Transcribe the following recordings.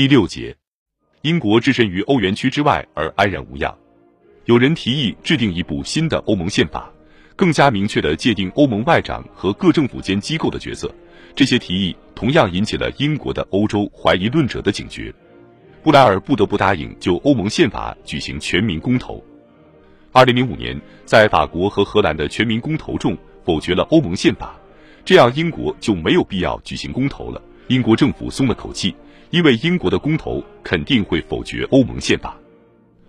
第六节，英国置身于欧元区之外而安然无恙。有人提议制定一部新的欧盟宪法，更加明确的界定欧盟外长和各政府间机构的角色。这些提议同样引起了英国的欧洲怀疑论者的警觉。布莱尔不得不答应就欧盟宪法举行全民公投。二零零五年，在法国和荷兰的全民公投中否决了欧盟宪法，这样英国就没有必要举行公投了。英国政府松了口气。因为英国的公投肯定会否决欧盟宪法。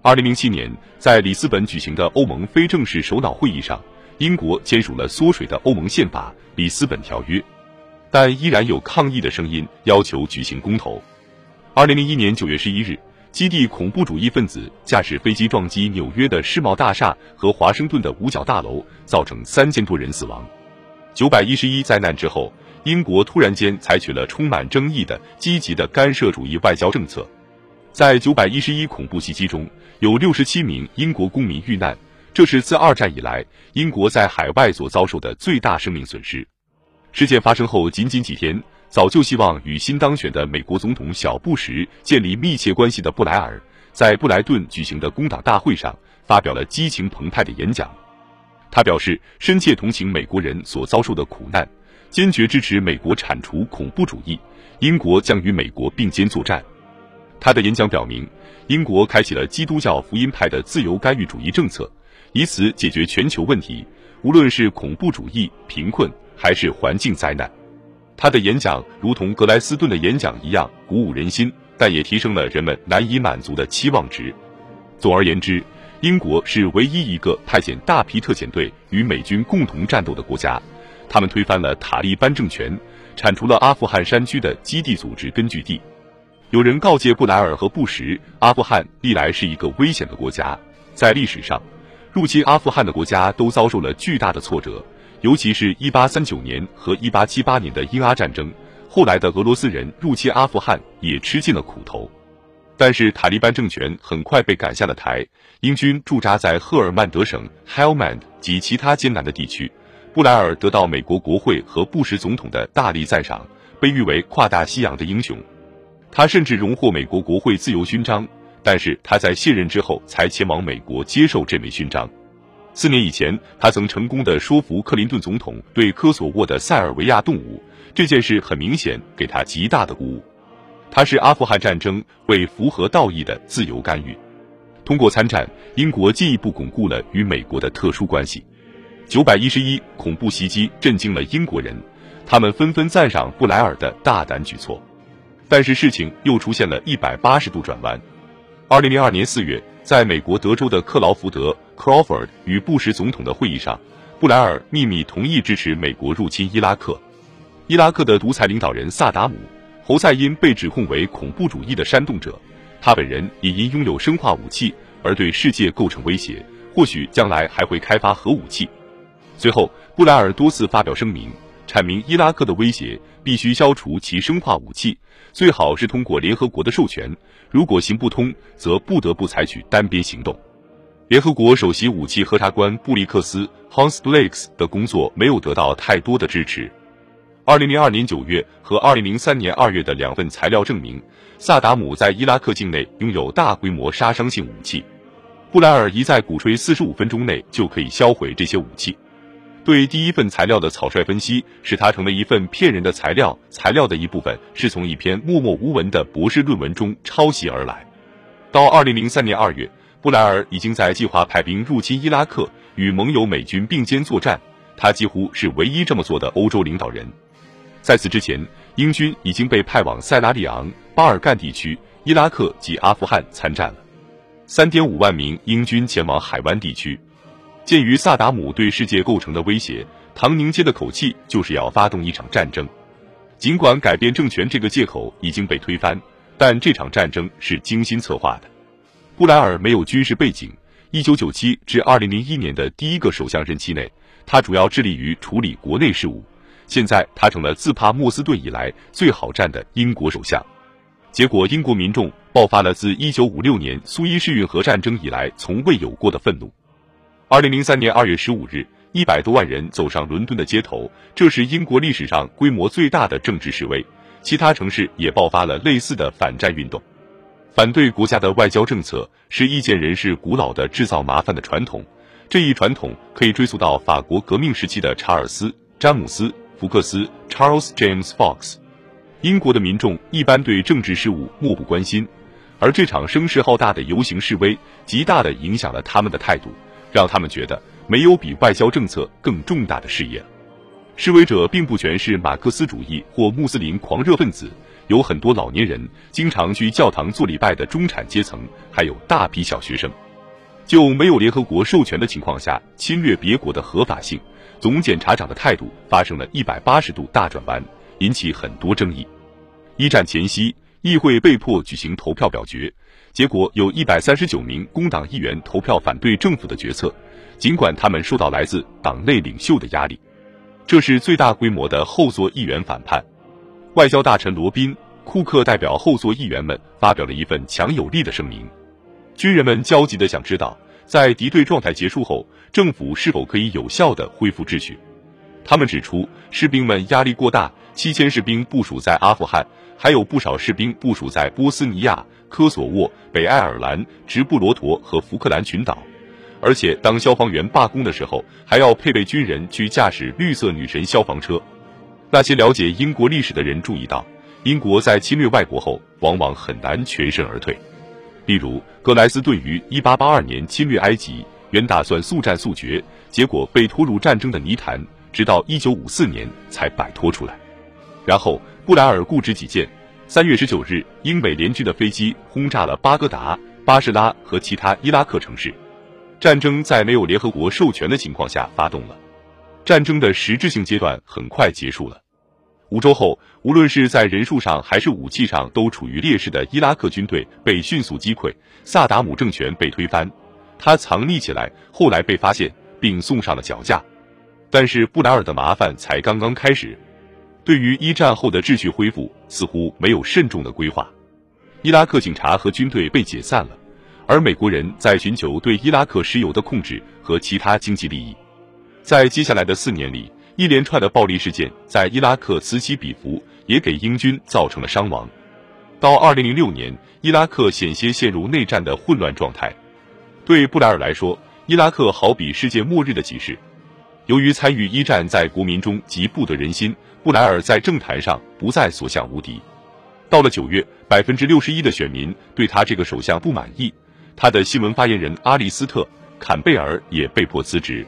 二零零七年，在里斯本举行的欧盟非正式首脑会议上，英国签署了缩水的欧盟宪法《里斯本条约》，但依然有抗议的声音要求举行公投。二零零一年九月十一日，基地恐怖主义分子驾驶飞机撞击纽约的世贸大厦和华盛顿的五角大楼，造成三千多人死亡。九百一十一灾难之后。英国突然间采取了充满争议的积极的干涉主义外交政策，在九百一十一恐怖袭击中有六十七名英国公民遇难，这是自二战以来英国在海外所遭受的最大生命损失。事件发生后仅仅几天，早就希望与新当选的美国总统小布什建立密切关系的布莱尔，在布莱顿举行的工党大会上发表了激情澎湃的演讲，他表示深切同情美国人所遭受的苦难。坚决支持美国铲除恐怖主义，英国将与美国并肩作战。他的演讲表明，英国开启了基督教福音派的自由干预主义政策，以此解决全球问题，无论是恐怖主义、贫困还是环境灾难。他的演讲如同格莱斯顿的演讲一样鼓舞人心，但也提升了人们难以满足的期望值。总而言之，英国是唯一一个派遣大批特遣队与美军共同战斗的国家。他们推翻了塔利班政权，铲除了阿富汗山区的基地组织根据地。有人告诫布莱尔和布什，阿富汗历来是一个危险的国家。在历史上，入侵阿富汗的国家都遭受了巨大的挫折，尤其是一八三九年和一八七八年的英阿战争。后来的俄罗斯人入侵阿富汗也吃尽了苦头。但是塔利班政权很快被赶下了台，英军驻扎在赫尔曼德省 Helmand 及其他艰难的地区。布莱尔得到美国国会和布什总统的大力赞赏，被誉为跨大西洋的英雄。他甚至荣获美国国会自由勋章，但是他在卸任之后才前往美国接受这枚勋章。四年以前，他曾成功的说服克林顿总统对科索沃的塞尔维亚动武，这件事很明显给他极大的鼓舞。他是阿富汗战争为符合道义的自由干预。通过参战，英国进一步巩固了与美国的特殊关系。九百一十一恐怖袭击震惊了英国人，他们纷纷赞赏布莱尔的大胆举措。但是事情又出现了一百八十度转弯。二零零二年四月，在美国德州的克劳福德 （Crawford） 与布什总统的会议上，布莱尔秘密同意支持美国入侵伊拉克。伊拉克的独裁领导人萨达姆·侯赛因被指控为恐怖主义的煽动者，他本人也因拥有生化武器而对世界构成威胁，或许将来还会开发核武器。随后，布莱尔多次发表声明，阐明伊拉克的威胁必须消除其生化武器，最好是通过联合国的授权。如果行不通，则不得不采取单边行动。联合国首席武器核查官布利克斯 （Hans Blix） 的工作没有得到太多的支持。二零零二年九月和二零零三年二月的两份材料证明，萨达姆在伊拉克境内拥有大规模杀伤性武器。布莱尔一再鼓吹四十五分钟内就可以销毁这些武器。对第一份材料的草率分析，使它成为一份骗人的材料。材料的一部分是从一篇默默无闻的博士论文中抄袭而来。到二零零三年二月，布莱尔已经在计划派兵入侵伊拉克，与盟友美军并肩作战。他几乎是唯一这么做的欧洲领导人。在此之前，英军已经被派往塞拉利昂、巴尔干地区、伊拉克及阿富汗参战了。三点五万名英军前往海湾地区。鉴于萨达姆对世界构成的威胁，唐宁街的口气就是要发动一场战争。尽管改变政权这个借口已经被推翻，但这场战争是精心策划的。布莱尔没有军事背景，一九九七至二零零一年的第一个首相任期内，他主要致力于处理国内事务。现在他成了自帕默斯顿以来最好战的英国首相。结果，英国民众爆发了自一九五六年苏伊士运河战争以来从未有过的愤怒。二零零三年二月十五日，一百多万人走上伦敦的街头，这是英国历史上规模最大的政治示威。其他城市也爆发了类似的反战运动。反对国家的外交政策是意见人士古老的制造麻烦的传统，这一传统可以追溯到法国革命时期的查尔斯·詹姆斯·福克斯 （Charles James Fox）。英国的民众一般对政治事务漠不关心，而这场声势浩大的游行示威极大地影响了他们的态度，让他们觉得没有比外交政策更重大的事业了。示威者并不全是马克思主义或穆斯林狂热分子。有很多老年人，经常去教堂做礼拜的中产阶层，还有大批小学生。就没有联合国授权的情况下侵略别国的合法性，总检察长的态度发生了一百八十度大转弯，引起很多争议。一战前夕，议会被迫举行投票表决，结果有一百三十九名工党议员投票反对政府的决策，尽管他们受到来自党内领袖的压力。这是最大规模的后座议员反叛。外交大臣罗宾·库克代表后座议员们发表了一份强有力的声明。军人们焦急地想知道，在敌对状态结束后，政府是否可以有效地恢复秩序。他们指出，士兵们压力过大，七千士兵部署在阿富汗，还有不少士兵部署在波斯尼亚、科索沃、北爱尔兰、直布罗陀和福克兰群岛。而且，当消防员罢工的时候，还要配备军人去驾驶绿色女神消防车。那些了解英国历史的人注意到，英国在侵略外国后，往往很难全身而退。例如，格莱斯顿于1882年侵略埃及，原打算速战速决，结果被拖入战争的泥潭，直到1954年才摆脱出来。然后，布莱尔固执己见。3月19日，英美联军的飞机轰炸了巴格达、巴士拉和其他伊拉克城市。战争在没有联合国授权的情况下发动了。战争的实质性阶段很快结束了。五周后，无论是在人数上还是武器上都处于劣势的伊拉克军队被迅速击溃，萨达姆政权被推翻。他藏匿起来，后来被发现并送上了绞架。但是布莱尔的麻烦才刚刚开始。对于一战后的秩序恢复，似乎没有慎重的规划。伊拉克警察和军队被解散了，而美国人在寻求对伊拉克石油的控制和其他经济利益。在接下来的四年里，一连串的暴力事件在伊拉克此起彼伏，也给英军造成了伤亡。到二零零六年，伊拉克险些陷入内战的混乱状态。对布莱尔来说，伊拉克好比世界末日的启示。由于参与一战在国民中极不得人心，布莱尔在政坛上不再所向无敌。到了九月，百分之六十一的选民对他这个首相不满意，他的新闻发言人阿利斯特·坎贝尔也被迫辞职。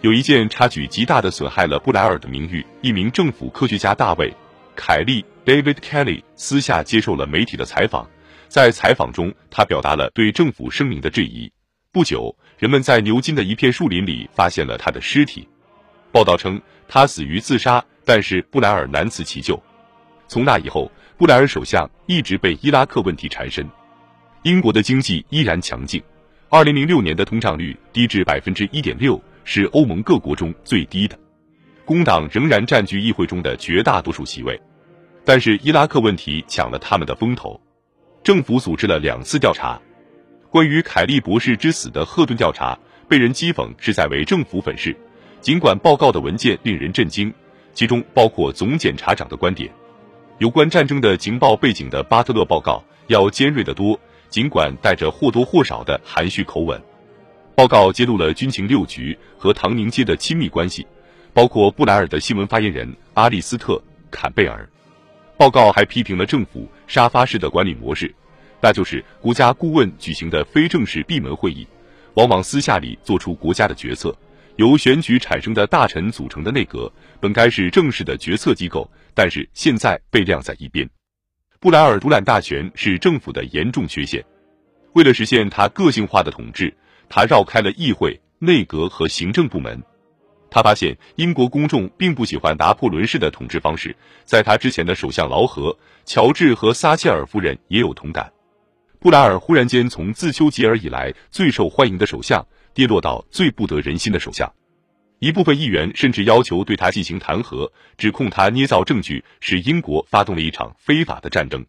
有一件差距极大的损害了布莱尔的名誉。一名政府科学家大卫·凯利 （David Kelly） 私下接受了媒体的采访，在采访中，他表达了对政府声明的质疑。不久，人们在牛津的一片树林里发现了他的尸体。报道称他死于自杀，但是布莱尔难辞其咎。从那以后，布莱尔首相一直被伊拉克问题缠身。英国的经济依然强劲，二零零六年的通胀率低至百分之一点六。是欧盟各国中最低的，工党仍然占据议会中的绝大多数席位，但是伊拉克问题抢了他们的风头。政府组织了两次调查，关于凯利博士之死的赫顿调查被人讥讽是在为政府粉饰，尽管报告的文件令人震惊，其中包括总检察长的观点。有关战争的情报背景的巴特勒报告要尖锐得多，尽管带着或多或少的含蓄口吻。报告揭露了军情六局和唐宁街的亲密关系，包括布莱尔的新闻发言人阿利斯特·坎贝尔。报告还批评了政府沙发式的管理模式，那就是国家顾问举行的非正式闭门会议，往往私下里做出国家的决策。由选举产生的大臣组成的内阁本该是正式的决策机构，但是现在被晾在一边。布莱尔独揽大权是政府的严重缺陷。为了实现他个性化的统治。他绕开了议会、内阁和行政部门。他发现英国公众并不喜欢拿破仑式的统治方式。在他之前的首相劳合、乔治和撒切尔夫人也有同感。布莱尔忽然间从自丘吉尔以来最受欢迎的首相跌落到最不得人心的首相。一部分议员甚至要求对他进行弹劾，指控他捏造证据，使英国发动了一场非法的战争。